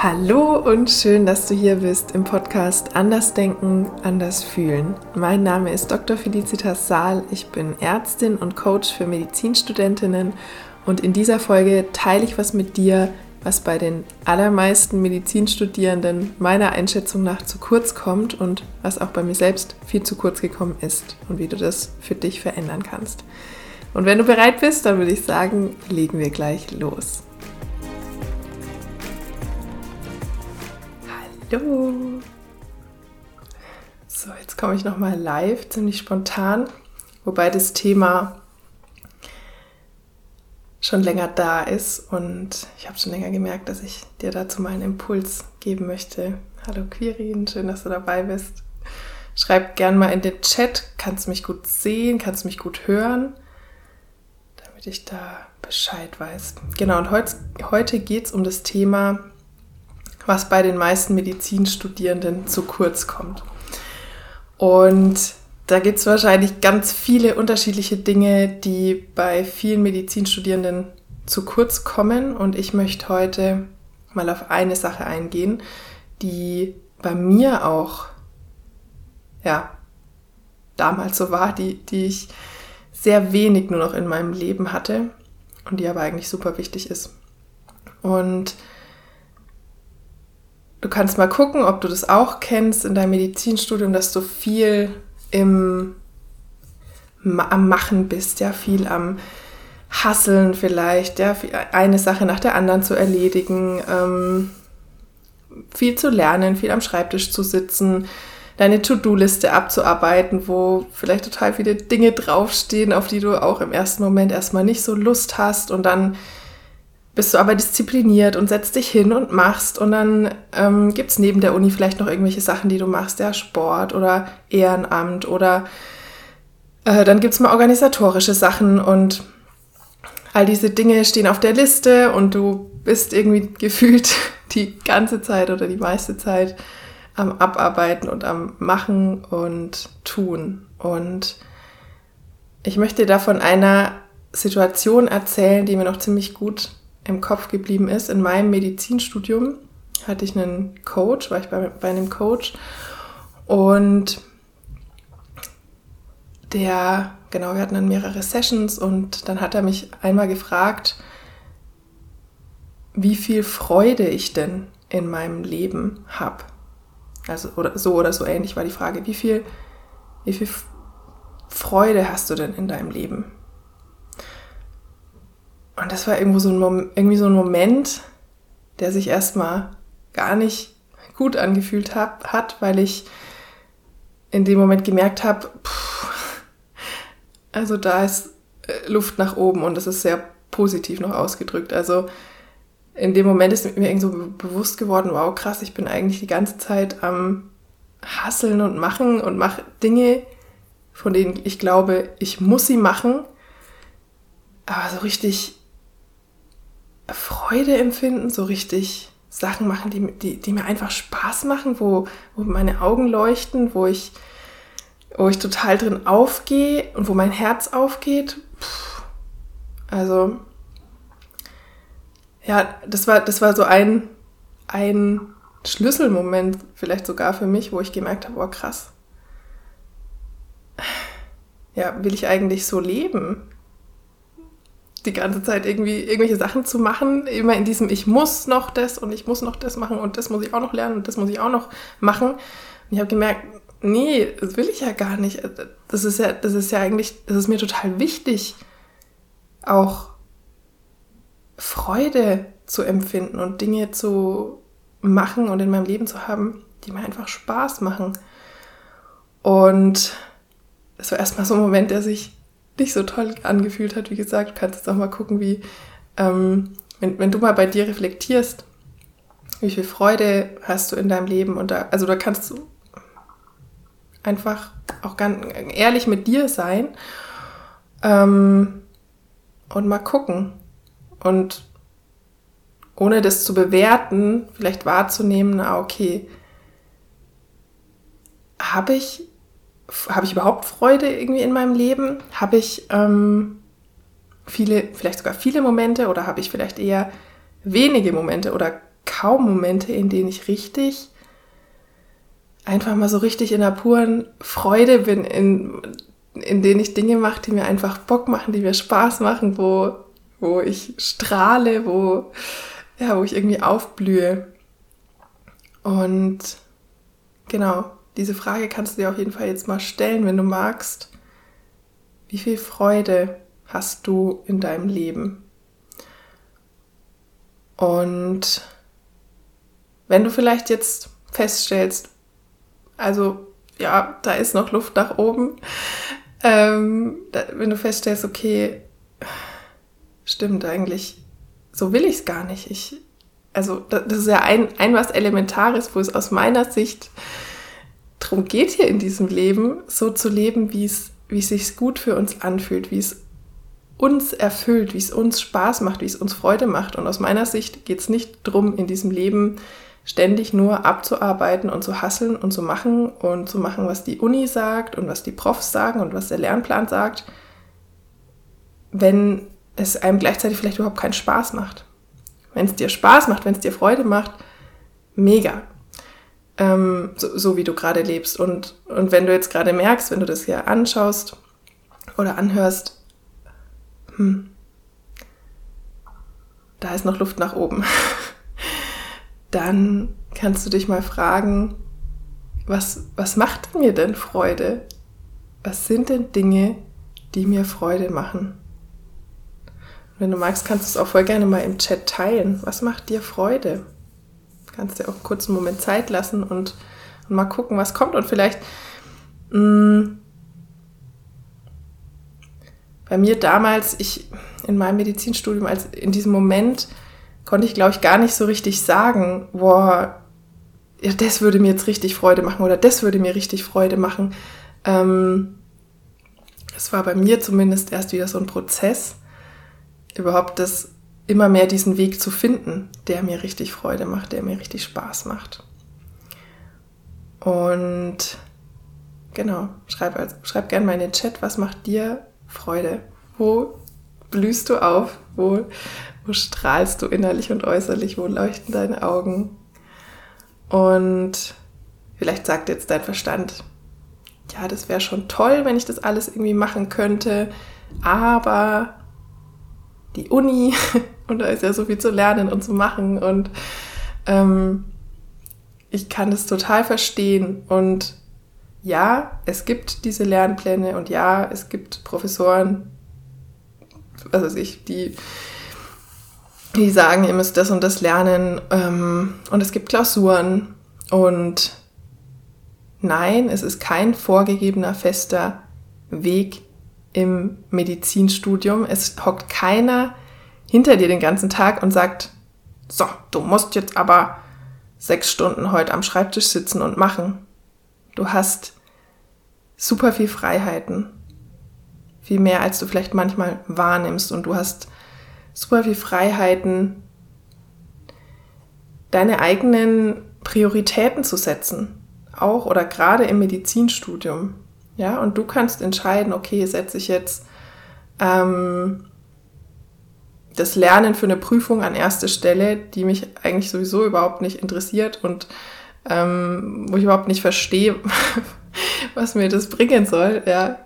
Hallo und schön, dass du hier bist im Podcast Anders Denken, Anders Fühlen. Mein Name ist Dr. Felicitas Saal. Ich bin Ärztin und Coach für Medizinstudentinnen und in dieser Folge teile ich was mit dir, was bei den allermeisten Medizinstudierenden meiner Einschätzung nach zu kurz kommt und was auch bei mir selbst viel zu kurz gekommen ist und wie du das für dich verändern kannst. Und wenn du bereit bist, dann würde ich sagen, legen wir gleich los. Hallo. So, jetzt komme ich nochmal live, ziemlich spontan, wobei das Thema schon länger da ist und ich habe schon länger gemerkt, dass ich dir dazu mal einen Impuls geben möchte. Hallo Quirin, schön, dass du dabei bist. Schreib gern mal in den Chat, kannst mich gut sehen, kannst mich gut hören, damit ich da Bescheid weiß. Genau, und heut, heute geht es um das Thema was bei den meisten Medizinstudierenden zu kurz kommt. Und da gibt es wahrscheinlich ganz viele unterschiedliche Dinge, die bei vielen Medizinstudierenden zu kurz kommen. Und ich möchte heute mal auf eine Sache eingehen, die bei mir auch, ja, damals so war, die, die ich sehr wenig nur noch in meinem Leben hatte und die aber eigentlich super wichtig ist. Und Du kannst mal gucken, ob du das auch kennst in deinem Medizinstudium, dass du viel im, am Machen bist, ja, viel am Hasseln vielleicht, ja, eine Sache nach der anderen zu erledigen, ähm, viel zu lernen, viel am Schreibtisch zu sitzen, deine To-Do-Liste abzuarbeiten, wo vielleicht total viele Dinge draufstehen, auf die du auch im ersten Moment erstmal nicht so Lust hast und dann bist du aber diszipliniert und setzt dich hin und machst. Und dann ähm, gibt es neben der Uni vielleicht noch irgendwelche Sachen, die du machst, ja, Sport oder Ehrenamt oder äh, dann gibt es mal organisatorische Sachen und all diese Dinge stehen auf der Liste und du bist irgendwie gefühlt die ganze Zeit oder die meiste Zeit am Abarbeiten und am Machen und Tun. Und ich möchte da von einer Situation erzählen, die mir noch ziemlich gut im Kopf geblieben ist. In meinem Medizinstudium hatte ich einen Coach, war ich bei, bei einem Coach und der, genau, wir hatten dann mehrere Sessions und dann hat er mich einmal gefragt, wie viel Freude ich denn in meinem Leben habe. Also oder so oder so ähnlich war die Frage, wie viel, wie viel Freude hast du denn in deinem Leben? Und das war irgendwo so ein Moment, irgendwie so ein Moment, der sich erstmal gar nicht gut angefühlt hab, hat, weil ich in dem Moment gemerkt habe, also da ist äh, Luft nach oben und das ist sehr positiv noch ausgedrückt. Also in dem Moment ist mir irgendwie so bewusst geworden, wow, krass, ich bin eigentlich die ganze Zeit am Hasseln und Machen und mache Dinge, von denen ich glaube, ich muss sie machen, aber so richtig Freude empfinden, so richtig Sachen machen, die, die, die mir einfach Spaß machen, wo, wo meine Augen leuchten, wo ich, wo ich total drin aufgehe und wo mein Herz aufgeht. Puh. Also, ja, das war, das war so ein, ein Schlüsselmoment, vielleicht sogar für mich, wo ich gemerkt habe, oh krass. Ja, will ich eigentlich so leben? Die ganze Zeit irgendwie irgendwelche Sachen zu machen, immer in diesem ich muss noch das und ich muss noch das machen und das muss ich auch noch lernen und das muss ich auch noch machen. Und ich habe gemerkt, nee, das will ich ja gar nicht. Das ist ja, das ist ja eigentlich, das ist mir total wichtig, auch Freude zu empfinden und Dinge zu machen und in meinem Leben zu haben, die mir einfach Spaß machen. Und es war erstmal so ein Moment, der sich nicht so toll angefühlt hat. Wie gesagt, du kannst jetzt auch mal gucken, wie, ähm, wenn, wenn du mal bei dir reflektierst, wie viel Freude hast du in deinem Leben und da, also da kannst du einfach auch ganz ehrlich mit dir sein ähm, und mal gucken und ohne das zu bewerten, vielleicht wahrzunehmen, na okay, habe ich habe ich überhaupt Freude irgendwie in meinem Leben? Habe ich ähm, viele, vielleicht sogar viele Momente oder habe ich vielleicht eher wenige Momente oder kaum Momente, in denen ich richtig, einfach mal so richtig in der puren Freude bin, in, in denen ich Dinge mache, die mir einfach Bock machen, die mir Spaß machen, wo, wo ich strahle, wo, ja, wo ich irgendwie aufblühe. Und genau, diese Frage kannst du dir auf jeden Fall jetzt mal stellen, wenn du magst. Wie viel Freude hast du in deinem Leben? Und wenn du vielleicht jetzt feststellst, also ja, da ist noch Luft nach oben, ähm, da, wenn du feststellst, okay, stimmt eigentlich, so will ich es gar nicht. Ich, also das ist ja ein, ein was Elementares, wo es aus meiner Sicht darum geht hier in diesem Leben, so zu leben, wie es, wie es sich gut für uns anfühlt, wie es uns erfüllt, wie es uns Spaß macht, wie es uns Freude macht. Und aus meiner Sicht geht es nicht darum, in diesem Leben ständig nur abzuarbeiten und zu hasseln und zu machen und zu machen, was die Uni sagt und was die Profs sagen und was der Lernplan sagt, wenn es einem gleichzeitig vielleicht überhaupt keinen Spaß macht. Wenn es dir Spaß macht, wenn es dir Freude macht, mega. Ähm, so, so, wie du gerade lebst. Und, und wenn du jetzt gerade merkst, wenn du das hier anschaust oder anhörst, hm, da ist noch Luft nach oben, dann kannst du dich mal fragen, was, was macht mir denn Freude? Was sind denn Dinge, die mir Freude machen? wenn du magst, kannst du es auch voll gerne mal im Chat teilen. Was macht dir Freude? Kannst dir auch einen kurzen Moment Zeit lassen und, und mal gucken, was kommt. Und vielleicht mh, hm, bei mir damals, ich in meinem Medizinstudium, als in diesem Moment konnte ich, glaube ich, gar nicht so richtig sagen, boah, ja, das würde mir jetzt richtig Freude machen oder das würde mir richtig Freude machen. Ähm, es war bei mir zumindest erst wieder so ein Prozess, überhaupt das immer mehr diesen Weg zu finden, der mir richtig Freude macht, der mir richtig Spaß macht. Und genau, schreib, schreib gerne mal in den Chat, was macht dir Freude? Wo blühst du auf? Wo, wo strahlst du innerlich und äußerlich? Wo leuchten deine Augen? Und vielleicht sagt jetzt dein Verstand, ja, das wäre schon toll, wenn ich das alles irgendwie machen könnte, aber die Uni und da ist ja so viel zu lernen und zu machen. Und ähm, ich kann das total verstehen. Und ja, es gibt diese Lernpläne und ja, es gibt Professoren, was weiß ich, die, die sagen, ihr müsst das und das lernen. Ähm, und es gibt Klausuren. Und nein, es ist kein vorgegebener fester Weg im Medizinstudium. Es hockt keiner hinter dir den ganzen Tag und sagt, so, du musst jetzt aber sechs Stunden heute am Schreibtisch sitzen und machen. Du hast super viel Freiheiten. Viel mehr, als du vielleicht manchmal wahrnimmst. Und du hast super viel Freiheiten, deine eigenen Prioritäten zu setzen. Auch oder gerade im Medizinstudium. Ja, und du kannst entscheiden, okay, setze ich jetzt ähm, das Lernen für eine Prüfung an erste Stelle, die mich eigentlich sowieso überhaupt nicht interessiert und ähm, wo ich überhaupt nicht verstehe, was mir das bringen soll, ja,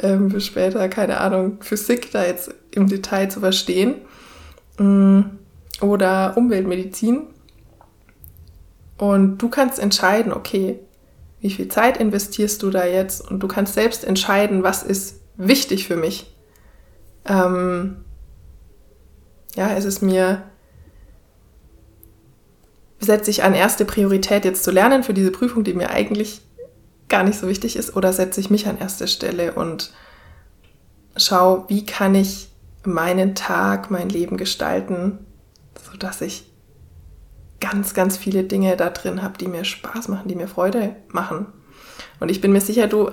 ähm, später, keine Ahnung, Physik da jetzt im Detail zu verstehen mm, oder Umweltmedizin. Und du kannst entscheiden, okay, wie viel Zeit investierst du da jetzt? Und du kannst selbst entscheiden, was ist wichtig für mich. Ähm, ja, ist es mir setze ich an erste Priorität jetzt zu lernen für diese Prüfung, die mir eigentlich gar nicht so wichtig ist, oder setze ich mich an erste Stelle und schau, wie kann ich meinen Tag, mein Leben gestalten, sodass ich ganz, ganz viele Dinge da drin habe, die mir Spaß machen, die mir Freude machen. Und ich bin mir sicher, du,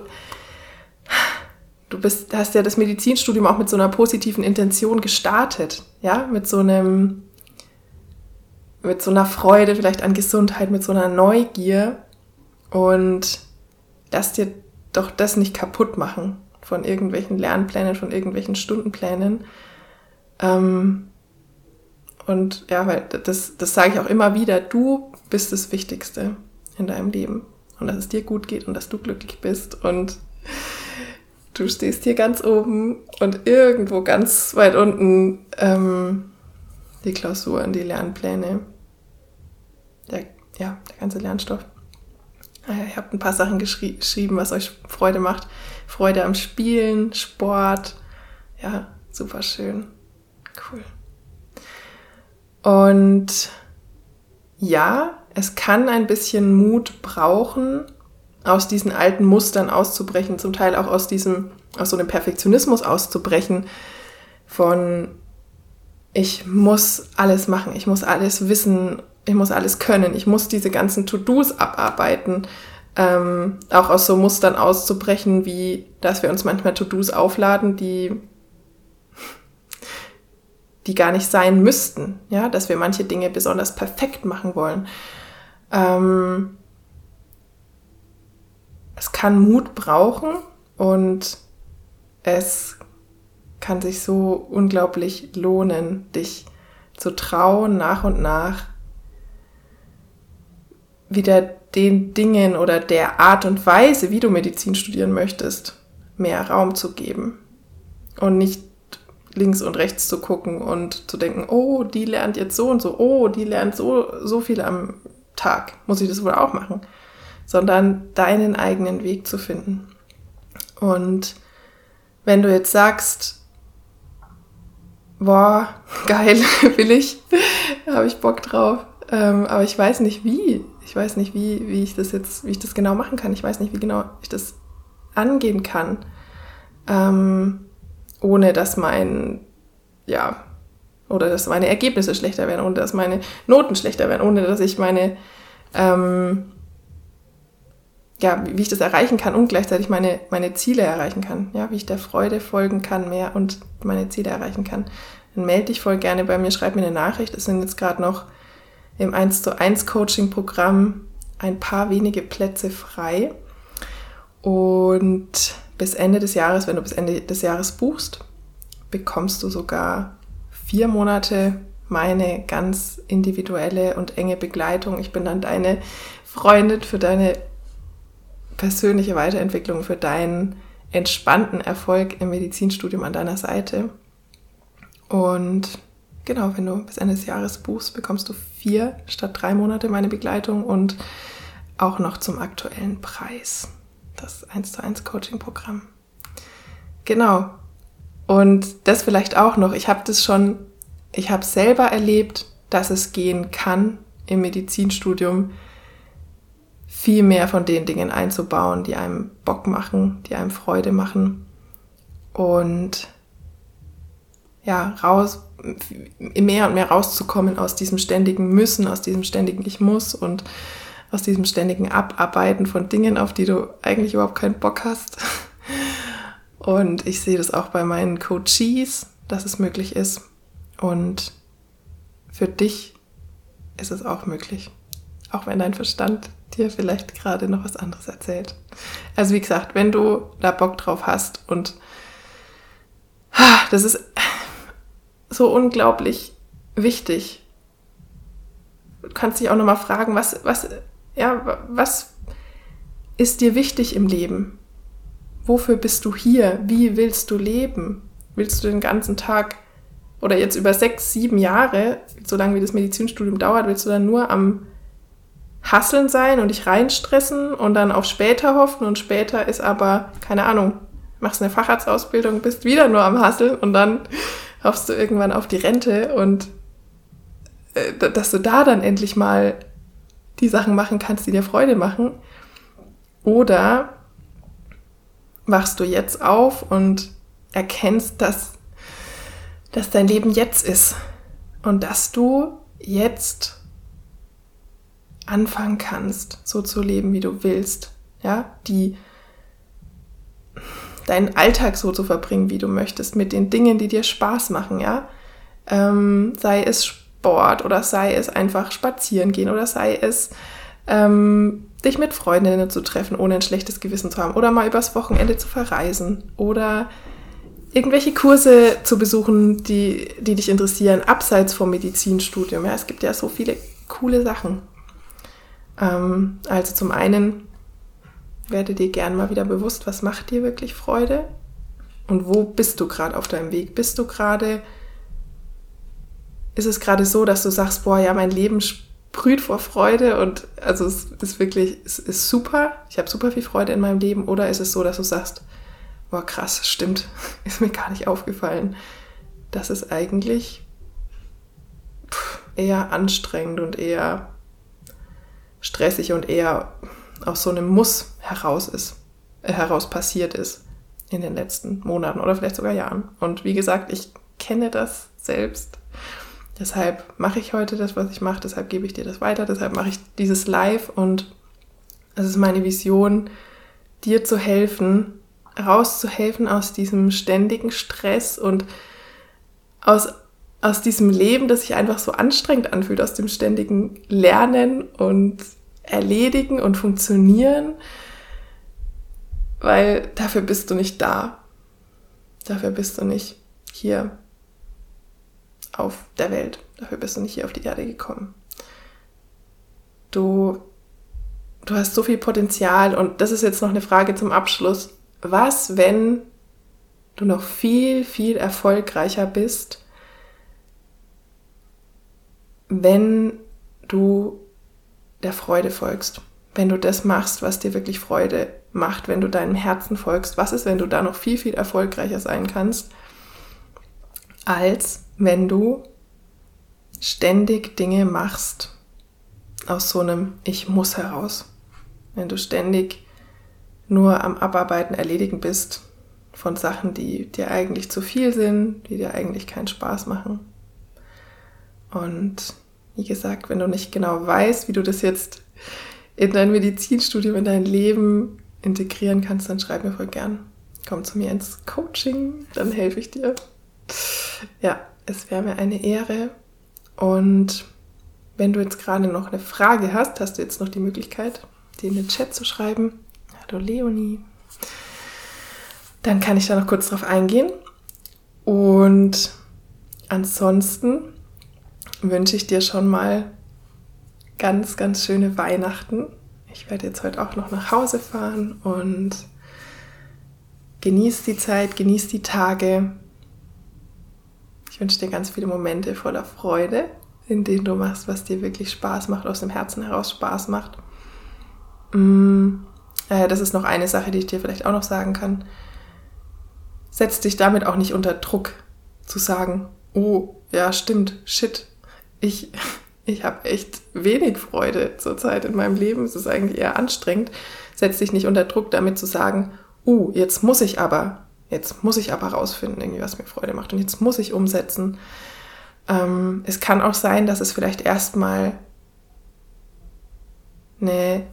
du bist, hast ja das Medizinstudium auch mit so einer positiven Intention gestartet, ja, mit so einem mit so einer Freude vielleicht an Gesundheit, mit so einer Neugier und lass dir doch das nicht kaputt machen von irgendwelchen Lernplänen, von irgendwelchen Stundenplänen. Ähm, Und ja, weil das, das sage ich auch immer wieder, du bist das Wichtigste in deinem Leben. Und dass es dir gut geht und dass du glücklich bist. Und du stehst hier ganz oben und irgendwo ganz weit unten ähm, die Klausuren, die Lernpläne, der, ja, der ganze Lernstoff. Ah ihr habt ein paar Sachen geschri geschrieben, was euch Freude macht. Freude am Spielen, Sport. Ja, super schön. Cool. Und ja, es kann ein bisschen Mut brauchen, aus diesen alten Mustern auszubrechen, zum Teil auch aus diesem, aus so einem Perfektionismus auszubrechen, von ich muss alles machen, ich muss alles wissen, ich muss alles können, ich muss diese ganzen To-Dos abarbeiten, ähm, auch aus so Mustern auszubrechen, wie dass wir uns manchmal To-Dos aufladen, die die gar nicht sein müssten, ja, dass wir manche Dinge besonders perfekt machen wollen. Ähm, es kann Mut brauchen und es kann sich so unglaublich lohnen, dich zu trauen, nach und nach wieder den Dingen oder der Art und Weise, wie du Medizin studieren möchtest, mehr Raum zu geben. Und nicht links und rechts zu gucken und zu denken, oh, die lernt jetzt so und so, oh, die lernt so, so viel am Tag, muss ich das wohl auch machen, sondern deinen eigenen Weg zu finden. Und wenn du jetzt sagst, boah, geil, will ich, habe ich Bock drauf, ähm, aber ich weiß nicht wie, ich weiß nicht wie, wie ich das jetzt, wie ich das genau machen kann, ich weiß nicht, wie genau ich das angehen kann. Ähm, ohne dass mein, ja, oder dass meine Ergebnisse schlechter werden, ohne dass meine Noten schlechter werden, ohne dass ich meine, ähm, ja, wie ich das erreichen kann und gleichzeitig meine, meine Ziele erreichen kann, ja, wie ich der Freude folgen kann mehr und meine Ziele erreichen kann. Dann melde dich voll gerne bei mir, schreib mir eine Nachricht. Es sind jetzt gerade noch im 1 zu 1 Coaching Programm ein paar wenige Plätze frei. Und bis Ende des Jahres, wenn du bis Ende des Jahres buchst, bekommst du sogar vier Monate meine ganz individuelle und enge Begleitung. Ich bin dann deine Freundin für deine persönliche Weiterentwicklung, für deinen entspannten Erfolg im Medizinstudium an deiner Seite. Und genau, wenn du bis Ende des Jahres buchst, bekommst du vier statt drei Monate meine Begleitung und auch noch zum aktuellen Preis das 1 zu 1 Coaching-Programm. Genau. Und das vielleicht auch noch. Ich habe das schon, ich habe selber erlebt, dass es gehen kann im Medizinstudium, viel mehr von den Dingen einzubauen, die einem Bock machen, die einem Freude machen. Und ja, raus, mehr und mehr rauszukommen aus diesem ständigen Müssen, aus diesem ständigen Ich muss und aus diesem ständigen Abarbeiten von Dingen, auf die du eigentlich überhaupt keinen Bock hast. Und ich sehe das auch bei meinen Coaches, dass es möglich ist. Und für dich ist es auch möglich. Auch wenn dein Verstand dir vielleicht gerade noch was anderes erzählt. Also wie gesagt, wenn du da Bock drauf hast und das ist so unglaublich wichtig. Du kannst dich auch nochmal fragen, was, was ja, was ist dir wichtig im Leben? Wofür bist du hier? Wie willst du leben? Willst du den ganzen Tag oder jetzt über sechs, sieben Jahre, so lange wie das Medizinstudium dauert, willst du dann nur am Hasseln sein und dich reinstressen und dann auf später hoffen und später ist aber, keine Ahnung, machst eine Facharztausbildung, bist wieder nur am Hasseln und dann hoffst du irgendwann auf die Rente und äh, dass du da dann endlich mal die Sachen machen kannst, die dir Freude machen. Oder wachst du jetzt auf und erkennst, dass, dass dein Leben jetzt ist und dass du jetzt anfangen kannst, so zu leben, wie du willst. Ja, die deinen Alltag so zu verbringen, wie du möchtest, mit den Dingen, die dir Spaß machen, ja. Ähm, sei es Sport oder sei es einfach spazieren gehen oder sei es ähm, dich mit Freundinnen zu treffen, ohne ein schlechtes Gewissen zu haben oder mal übers Wochenende zu verreisen oder irgendwelche Kurse zu besuchen, die, die dich interessieren, abseits vom Medizinstudium. Ja, es gibt ja so viele coole Sachen. Ähm, also zum einen werde dir gern mal wieder bewusst, was macht dir wirklich Freude und wo bist du gerade auf deinem Weg? Bist du gerade, ist es gerade so, dass du sagst, boah, ja, mein Leben sprüht vor Freude und also es ist wirklich, es ist super, ich habe super viel Freude in meinem Leben oder ist es so, dass du sagst, boah, krass, stimmt, ist mir gar nicht aufgefallen. Das ist eigentlich eher anstrengend und eher stressig und eher aus so einem Muss heraus ist, äh, heraus passiert ist in den letzten Monaten oder vielleicht sogar Jahren. Und wie gesagt, ich kenne das selbst. Deshalb mache ich heute das, was ich mache, deshalb gebe ich dir das weiter, deshalb mache ich dieses Live und es ist meine Vision, dir zu helfen, rauszuhelfen aus diesem ständigen Stress und aus, aus diesem Leben, das sich einfach so anstrengend anfühlt, aus dem ständigen Lernen und Erledigen und Funktionieren, weil dafür bist du nicht da. Dafür bist du nicht hier auf der Welt. Dafür bist du nicht hier auf die Erde gekommen. Du, du hast so viel Potenzial und das ist jetzt noch eine Frage zum Abschluss was, wenn du noch viel, viel erfolgreicher bist, wenn du der Freude folgst, wenn du das machst, was dir wirklich Freude macht, wenn du deinem Herzen folgst. Was ist, wenn du da noch viel, viel erfolgreicher sein kannst, als wenn du ständig Dinge machst aus so einem Ich muss heraus. Wenn du ständig nur am Abarbeiten, Erledigen bist von Sachen, die dir eigentlich zu viel sind, die dir eigentlich keinen Spaß machen. Und wie gesagt, wenn du nicht genau weißt, wie du das jetzt in dein Medizinstudium, in dein Leben integrieren kannst, dann schreib mir voll gern. Komm zu mir ins Coaching, dann helfe ich dir. Ja, es wäre mir eine Ehre. Und wenn du jetzt gerade noch eine Frage hast, hast du jetzt noch die Möglichkeit, die in den Chat zu schreiben. Hallo Leonie. Dann kann ich da noch kurz drauf eingehen. Und ansonsten wünsche ich dir schon mal ganz, ganz schöne Weihnachten. Ich werde jetzt heute auch noch nach Hause fahren und genieß die Zeit, genieß die Tage. Ich wünsche dir ganz viele Momente voller Freude, in denen du machst, was dir wirklich Spaß macht, aus dem Herzen heraus Spaß macht. Mm. Äh, das ist noch eine Sache, die ich dir vielleicht auch noch sagen kann. Setz dich damit auch nicht unter Druck zu sagen, oh, ja, stimmt, shit, ich, ich habe echt wenig Freude zurzeit in meinem Leben. Es ist eigentlich eher anstrengend. Setz dich nicht unter Druck damit zu sagen, uh, jetzt muss ich aber, jetzt muss ich aber rausfinden, irgendwie, was mir Freude macht und jetzt muss ich umsetzen. Ähm, es kann auch sein, dass es vielleicht erstmal eine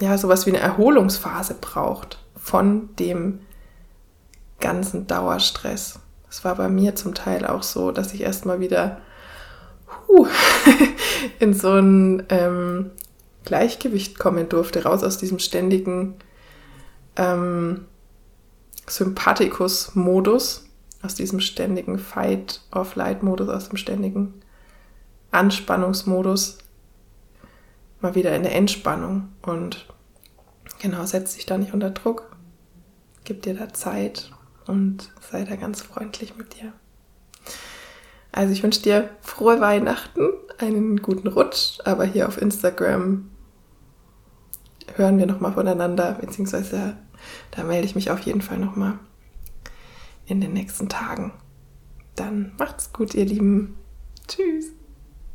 ja, sowas wie eine Erholungsphase braucht von dem ganzen Dauerstress. Es war bei mir zum Teil auch so, dass ich erstmal wieder huh, in so ein ähm, Gleichgewicht kommen durfte, raus aus diesem ständigen ähm, Sympathikus-Modus, aus diesem ständigen Fight-of-Light-Modus, aus dem ständigen Anspannungsmodus mal wieder in der Entspannung und genau, setz dich da nicht unter Druck, gib dir da Zeit und sei da ganz freundlich mit dir. Also ich wünsche dir frohe Weihnachten, einen guten Rutsch, aber hier auf Instagram hören wir nochmal voneinander, beziehungsweise da melde ich mich auf jeden Fall nochmal in den nächsten Tagen. Dann macht's gut, ihr Lieben. Tschüss.